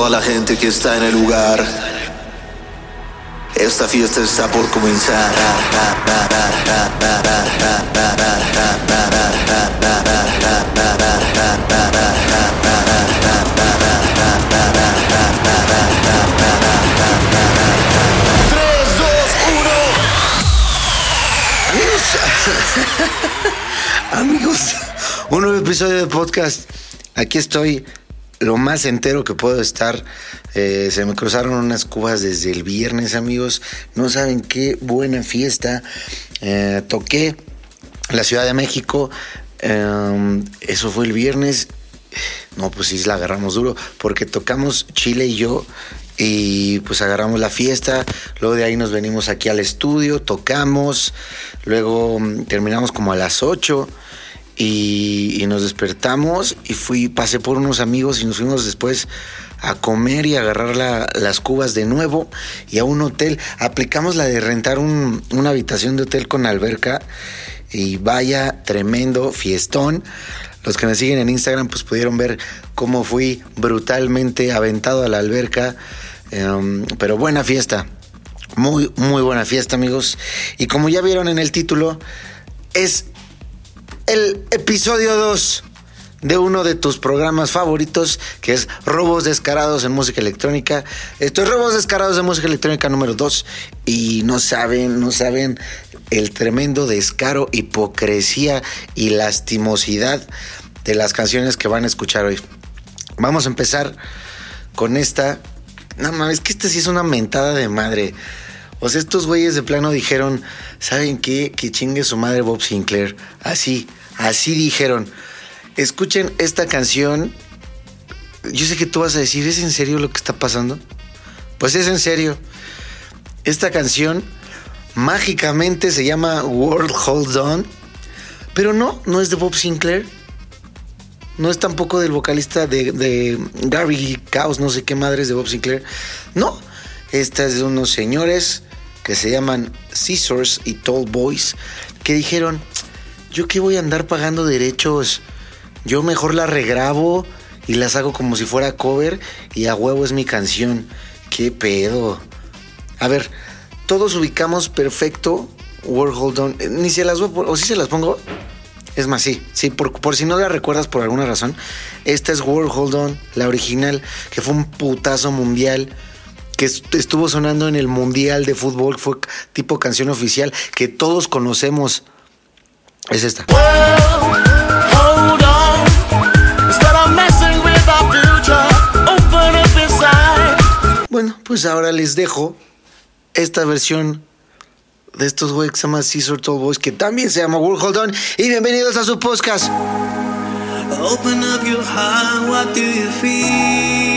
toda la gente que está en el lugar. Esta fiesta está por comenzar. Amigos, un nuevo episodio de podcast. Aquí estoy lo más entero que puedo estar. Eh, se me cruzaron unas cubas desde el viernes, amigos. No saben qué buena fiesta. Eh, toqué la Ciudad de México. Eh, eso fue el viernes. No, pues sí, la agarramos duro. Porque tocamos Chile y yo. Y pues agarramos la fiesta, luego de ahí nos venimos aquí al estudio, tocamos, luego mm, terminamos como a las 8 y, y nos despertamos y fui, pasé por unos amigos y nos fuimos después a comer y agarrar la- las cubas de nuevo y a un hotel. Aplicamos la de rentar un- una habitación de hotel con alberca y vaya tremendo fiestón. Los que me siguen en Instagram pues pudieron ver cómo fui brutalmente aventado a la alberca. Em, pero buena fiesta. Muy, muy buena fiesta, amigos. Y como ya vieron en el título, es el episodio 2 de uno de tus programas favoritos, que es Robos Descarados en Música Electrónica. Esto es Robos Descarados en Música Electrónica número 2. Y no saben, no saben el tremendo descaro, hipocresía y lastimosidad de las canciones que van a escuchar hoy. Vamos a empezar con esta. No mames, que esta sí es una mentada de madre. O sea, estos güeyes de plano dijeron, ¿saben qué? Que chingue su madre Bob Sinclair. Así, así dijeron. Escuchen esta canción. Yo sé que tú vas a decir, ¿es en serio lo que está pasando? Pues es en serio. Esta canción mágicamente se llama World Hold On. Pero no, no es de Bob Sinclair. No es tampoco del vocalista de, de Gary Chaos, no sé qué madres de Bob Sinclair. No, esta es de unos señores que se llaman Scissors y Tall Boys que dijeron, yo qué voy a andar pagando derechos, yo mejor la regrabo y las hago como si fuera cover y a huevo es mi canción. ¿Qué pedo? A ver, todos ubicamos perfecto World Hold On. Eh, Ni se las voy a o si se las pongo. Es más, sí, sí, por, por si no la recuerdas por alguna razón, esta es World Hold On, la original, que fue un putazo mundial, que est- estuvo sonando en el Mundial de Fútbol, fue tipo canción oficial, que todos conocemos. Es esta. Bueno, pues ahora les dejo esta versión de estos güeyes que se llama Caesar Tall Boys, que también se llama World Hold On, y bienvenidos a su podcast. Open up your heart, what do you feel?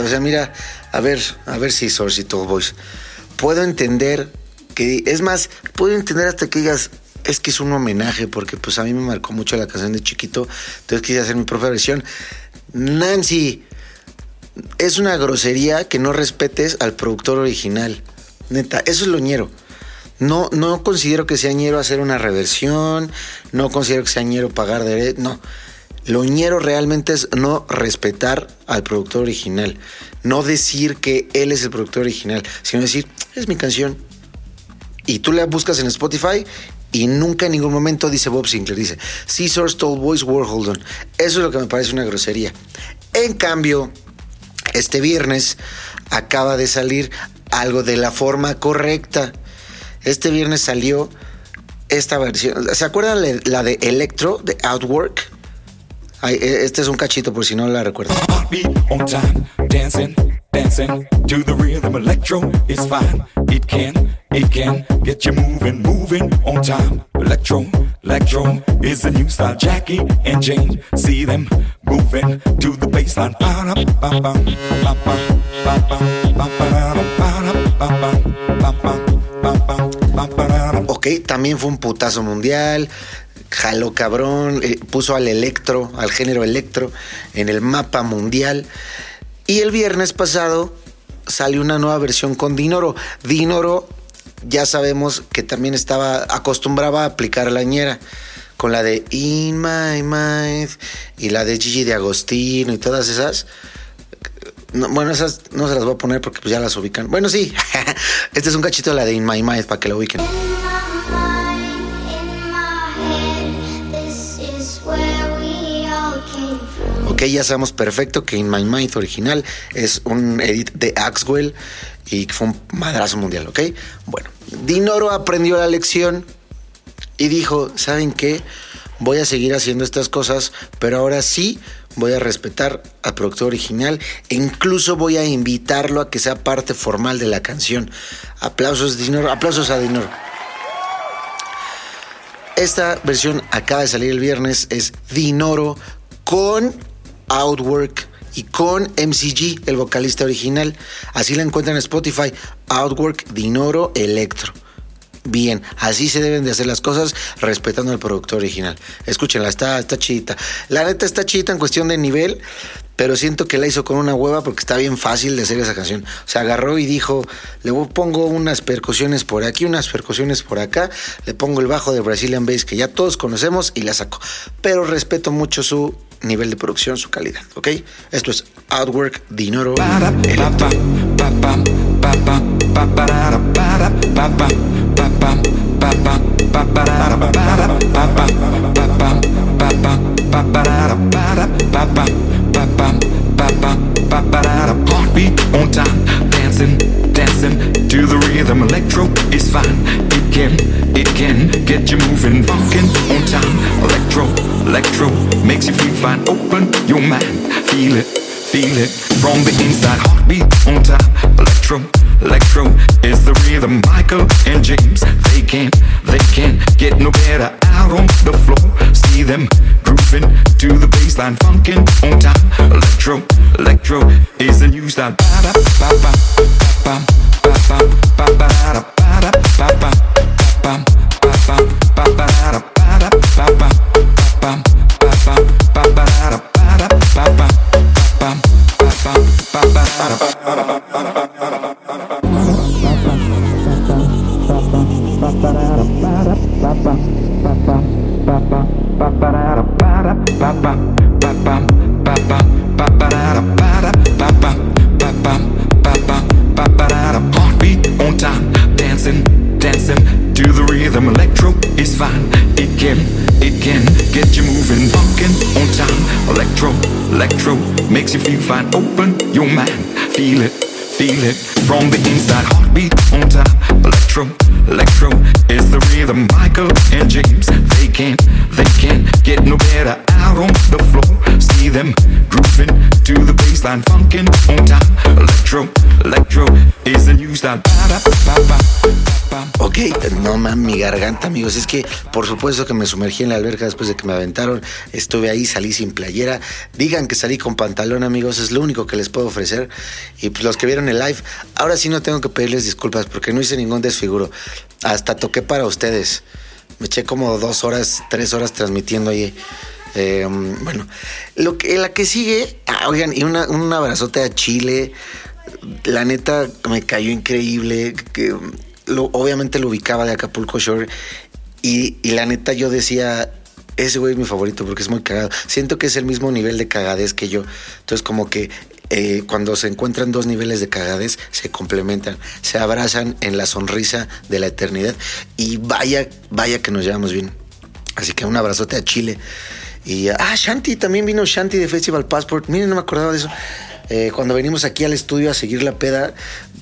O sea, mira, a ver, a ver si Source y Boys. Puedo entender que, es más, puedo entender hasta que digas, es que es un homenaje, porque pues a mí me marcó mucho la canción de chiquito, entonces quise hacer mi propia versión. Nancy, es una grosería que no respetes al productor original. Neta, eso es lo ñero. No, no considero que sea ñero hacer una reversión, no considero que sea ñero pagar derechos, no. Lo ñero realmente es no respetar al productor original, no decir que él es el productor original, sino decir, es mi canción. Y tú la buscas en Spotify y nunca en ningún momento dice Bob Sinclair, dice Caesar's Told Boys Warholden. Eso es lo que me parece una grosería. En cambio, este viernes acaba de salir algo de la forma correcta. Este viernes salió esta versión. ¿Se acuerdan la de Electro, de Outwork? Ay, e- este es un cachito por si no la on time, dancing, dancing to the rhythm. Electro is fine. It can, it can get you moving, moving on time. Electro, electro is the new style. Jackie and Jane, see them moving to the baseline. Ok, también fue un putazo mundial. Jaló cabrón, eh, puso al electro, al género electro, en el mapa mundial. Y el viernes pasado salió una nueva versión con Dinoro. Dinoro, ya sabemos que también estaba, acostumbraba a aplicar la ñera. Con la de In My Mind y la de Gigi de Agostino y todas esas. No, bueno, esas no se las voy a poner porque pues ya las ubican. Bueno, sí. este es un cachito de la de In My Mind para que la ubiquen. Ok, ya sabemos perfecto que In My Mind original es un edit de Axwell y fue un madrazo mundial, ¿ok? Bueno, Dinoro aprendió la lección y dijo, ¿saben qué? Voy a seguir haciendo estas cosas, pero ahora sí voy a respetar al productor original e incluso voy a invitarlo a que sea parte formal de la canción. Aplausos, Dinoro, aplausos a Dinoro. Esta versión acaba de salir el viernes, es Dinoro con Outwork y con MCG, el vocalista original. Así la encuentran en Spotify, Outwork Dinoro Electro. Bien, así se deben de hacer las cosas respetando al productor original. Escúchenla, está, está chidita. La neta está chidita en cuestión de nivel, pero siento que la hizo con una hueva porque está bien fácil de hacer esa canción. O sea, agarró y dijo, le pongo unas percusiones por aquí, unas percusiones por acá, le pongo el bajo de Brazilian Bass que ya todos conocemos y la saco. Pero respeto mucho su nivel de producción, su calidad, ¿ok? Esto es Outwork the rhythm. Electro is fine. It can, it can get you moving, funkin' on time. Electro, electro makes you feel fine. Open your mind, feel it, feel it from the inside. Heartbeat on time. Electro, electro is the rhythm. Michael and James, they can't, they can't get no better out on the floor. See them grooving to the baseline, funkin' on time. Electro, electro is the new style. Ba-da, ba-ba, ba-bam, ba-bam, ba-ba-da-da, ba-da, fine. Open your mind, feel it, feel it from the inside. Heartbeat on time. Electro, electro is the rhythm. Michael and James, they can't, they can't get no better out on the. Them grooving to the baseline, funkin' on. Electro, is new style. Ok, no mames, mi garganta, amigos. Es que, por supuesto que me sumergí en la alberca después de que me aventaron. Estuve ahí, salí sin playera. Digan que salí con pantalón, amigos. Es lo único que les puedo ofrecer. Y pues los que vieron el live, ahora sí no tengo que pedirles disculpas porque no hice ningún desfiguro. Hasta toqué para ustedes. Me eché como dos horas, tres horas transmitiendo ahí. Eh, bueno, lo que, la que sigue, ah, oigan, y un abrazote a Chile. La neta me cayó increíble. Que, lo, obviamente lo ubicaba de Acapulco Shore. Y, y la neta yo decía, ese güey es mi favorito porque es muy cagado. Siento que es el mismo nivel de cagadez que yo. Entonces como que eh, cuando se encuentran dos niveles de cagadez, se complementan, se abrazan en la sonrisa de la eternidad. Y vaya, vaya que nos llevamos bien. Así que un abrazote a Chile. Y ah, Shanti, también vino Shanti de Festival Passport. Miren, no me acordaba de eso. Eh, cuando venimos aquí al estudio a seguir la peda,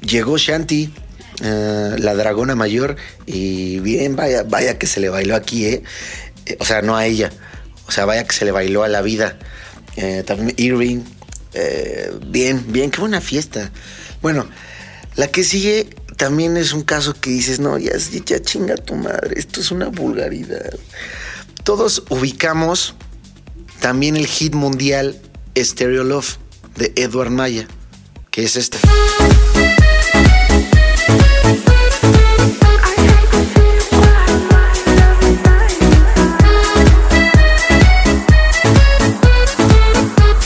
llegó Shanti, eh, la dragona mayor, y bien, vaya, vaya que se le bailó aquí, ¿eh? Eh, O sea, no a ella. O sea, vaya que se le bailó a la vida. También Irving. bien, bien, qué buena fiesta. Bueno, la que sigue también es un caso que dices, no, ya, ya chinga tu madre, esto es una vulgaridad. Todos ubicamos también el hit mundial Stereo Love de Edward Maya, que es este.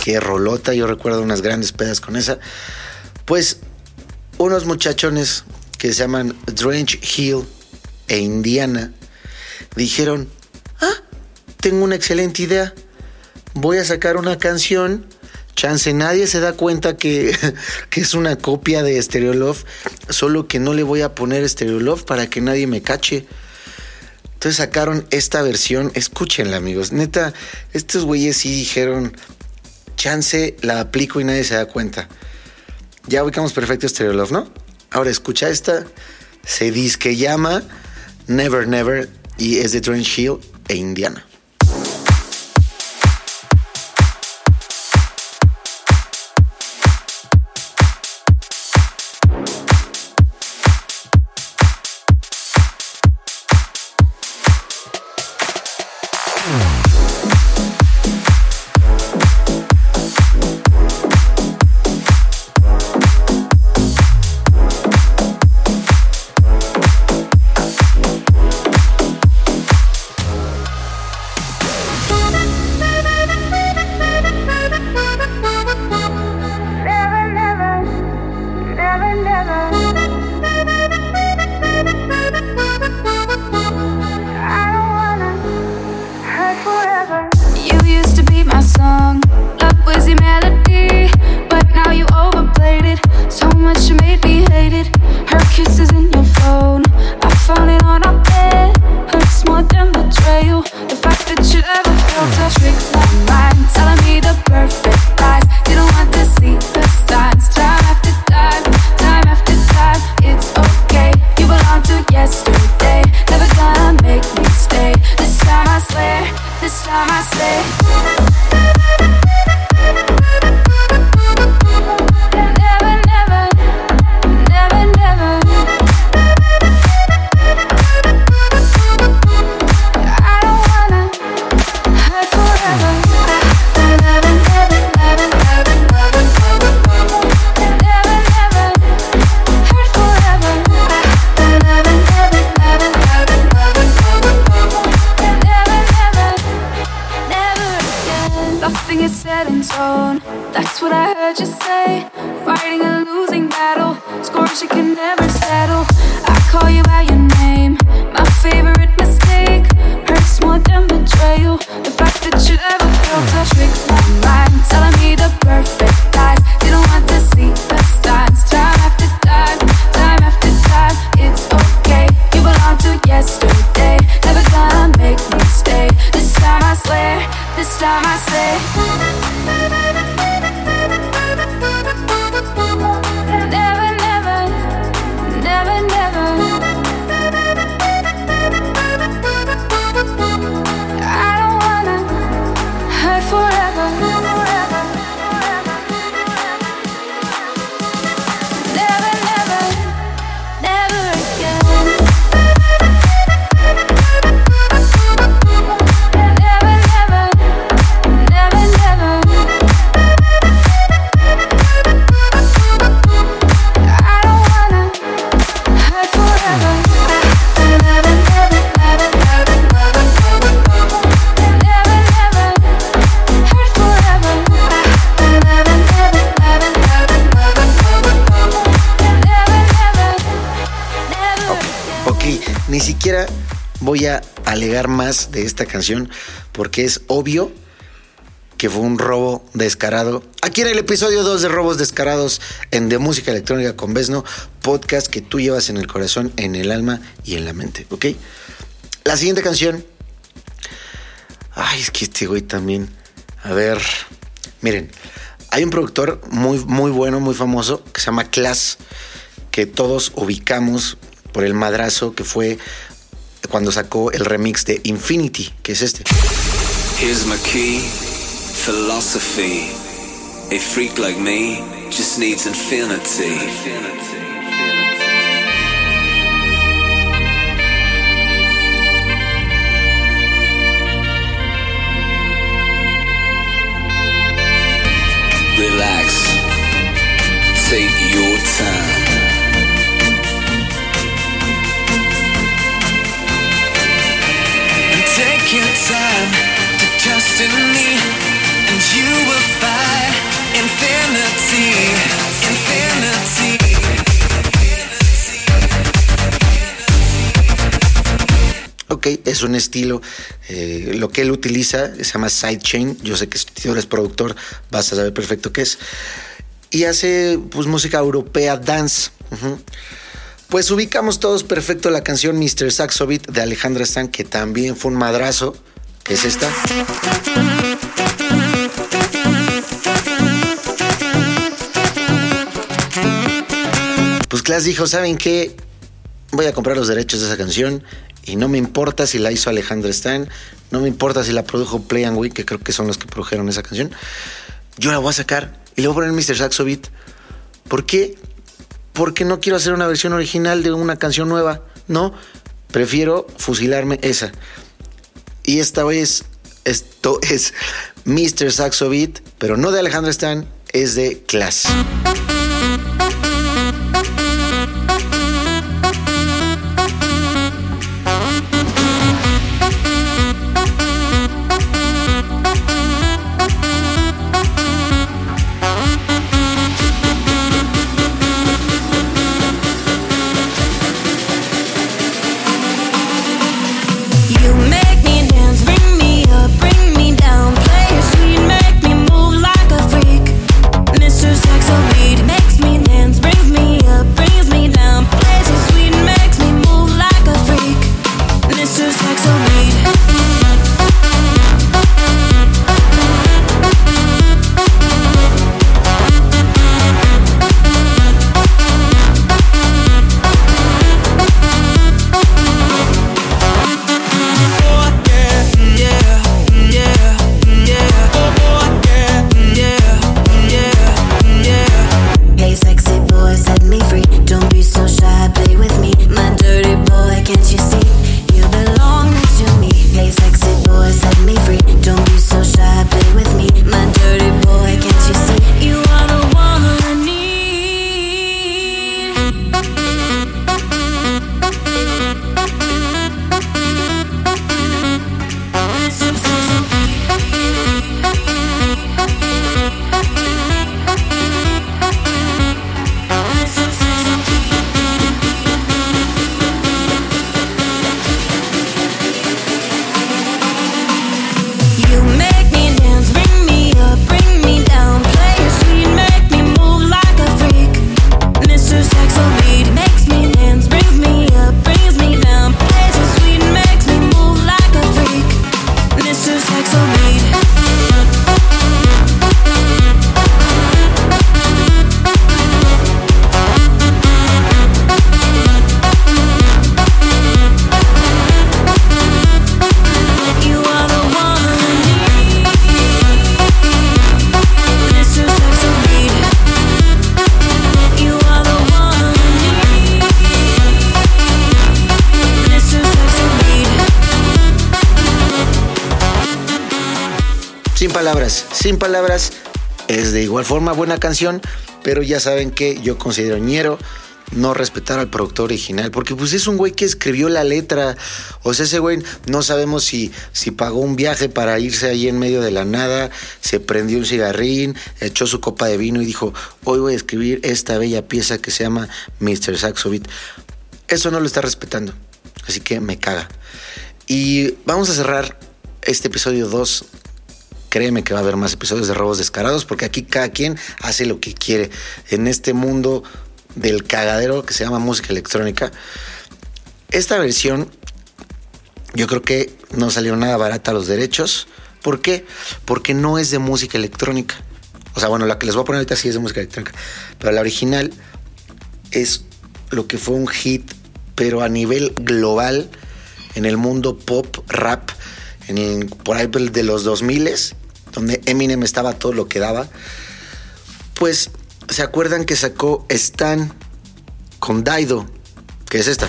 Qué rolota, yo recuerdo unas grandes pedas con esa. Pues unos muchachones que se llaman Drench Hill e Indiana dijeron, ah, tengo una excelente idea. Voy a sacar una canción. Chance, nadie se da cuenta que, que es una copia de Stereo Love, solo que no le voy a poner Stereo Love para que nadie me cache. Entonces sacaron esta versión, escúchenla amigos, neta, estos güeyes sí dijeron, chance la aplico y nadie se da cuenta. Ya ubicamos perfecto Stereo Love, ¿no? Ahora escucha esta, se dice que llama Never Never y es de Drench Hill e Indiana. It. Her kisses in your phone, I found it on our bed. Hurts more than betrayal. The fact that you ever felt a trick my mind, telling me the perfect voy a alegar más de esta canción porque es obvio que fue un robo descarado. Aquí en el episodio 2 de Robos Descarados en De Música Electrónica con Besno, podcast que tú llevas en el corazón, en el alma y en la mente, ¿ok? La siguiente canción. Ay, es que este güey también. A ver, miren, hay un productor muy, muy bueno, muy famoso, que se llama Class, que todos ubicamos por el madrazo que fue cuando sacó el remix de Infinity, que es este. Here's my key, philosophy. A freak like me just needs infinity. Relax. Take your time. Ok, es un estilo. eh, lo que él utiliza se llama sidechain. Yo sé que si eres productor vas a saber perfecto qué es. Y hace pues música europea dance. Pues ubicamos todos perfecto la canción Mr. Saxo Beat de Alejandra Stan, que también fue un madrazo, que es esta. Pues Class dijo, ¿saben qué? Voy a comprar los derechos de esa canción y no me importa si la hizo Alejandra Stan, no me importa si la produjo Play and Win, que creo que son los que produjeron esa canción. Yo la voy a sacar y le voy a poner Mr. Saxo Beat. ¿Por qué? Porque no quiero hacer una versión original de una canción nueva. No, prefiero fusilarme esa. Y esta vez, esto es Mr. Saxo Beat, pero no de Alejandra Stan, es de Class. Palabras, sin palabras. Es de igual forma buena canción, pero ya saben que yo considero ñero no respetar al productor original, porque pues es un güey que escribió la letra. O sea, ese güey no sabemos si, si pagó un viaje para irse ahí en medio de la nada, se prendió un cigarrín, echó su copa de vino y dijo, hoy voy a escribir esta bella pieza que se llama Mr. Saxo. Eso no lo está respetando. Así que me caga. Y vamos a cerrar este episodio 2. Créeme que va a haber más episodios de robos descarados porque aquí cada quien hace lo que quiere. En este mundo del cagadero que se llama música electrónica. Esta versión yo creo que no salió nada barata los derechos. ¿Por qué? Porque no es de música electrónica. O sea, bueno, la que les voy a poner ahorita sí es de música electrónica. Pero la original es lo que fue un hit, pero a nivel global en el mundo pop, rap, en por ahí de los 2000 donde Eminem estaba todo lo que daba. Pues, ¿se acuerdan que sacó Stan con Daido? Que es esta.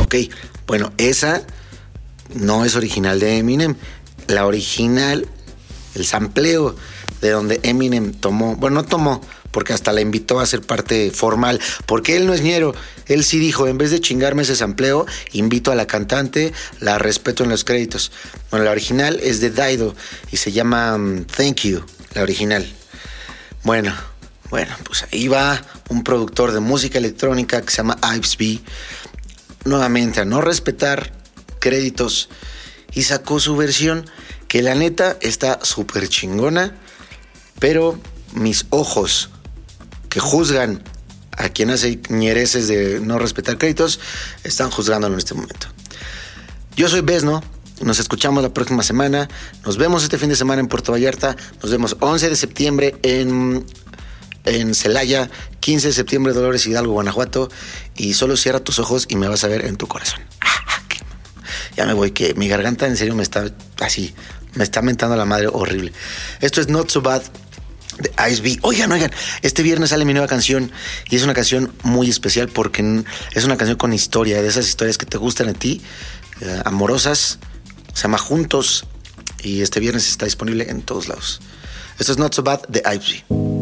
Ok, bueno, esa no es original de Eminem. La original, el sampleo de donde Eminem tomó, bueno, no tomó, porque hasta la invitó a ser parte formal, porque él no es ñero, él sí dijo, en vez de chingarme ese sampleo, invito a la cantante, la respeto en los créditos. Bueno, la original es de Daido y se llama mm, Thank You, la original. Bueno, bueno, pues ahí va un productor de música electrónica que se llama Ives B nuevamente a no respetar créditos y sacó su versión que la neta está súper chingona, pero mis ojos que juzgan a quien hace ñereces de no respetar créditos están juzgándolo en este momento. Yo soy Besno, nos escuchamos la próxima semana, nos vemos este fin de semana en Puerto Vallarta, nos vemos 11 de septiembre en en Celaya, 15 de septiembre, Dolores Hidalgo, Guanajuato. Y solo cierra tus ojos y me vas a ver en tu corazón. Ya me voy, que mi garganta en serio me está así, me está mentando la madre horrible. Esto es Not So Bad de Ice B. Oigan, oigan, este viernes sale mi nueva canción y es una canción muy especial porque es una canción con historia, de esas historias que te gustan a ti, eh, amorosas. Se llama Juntos y este viernes está disponible en todos lados. Esto es Not So Bad de Ice B.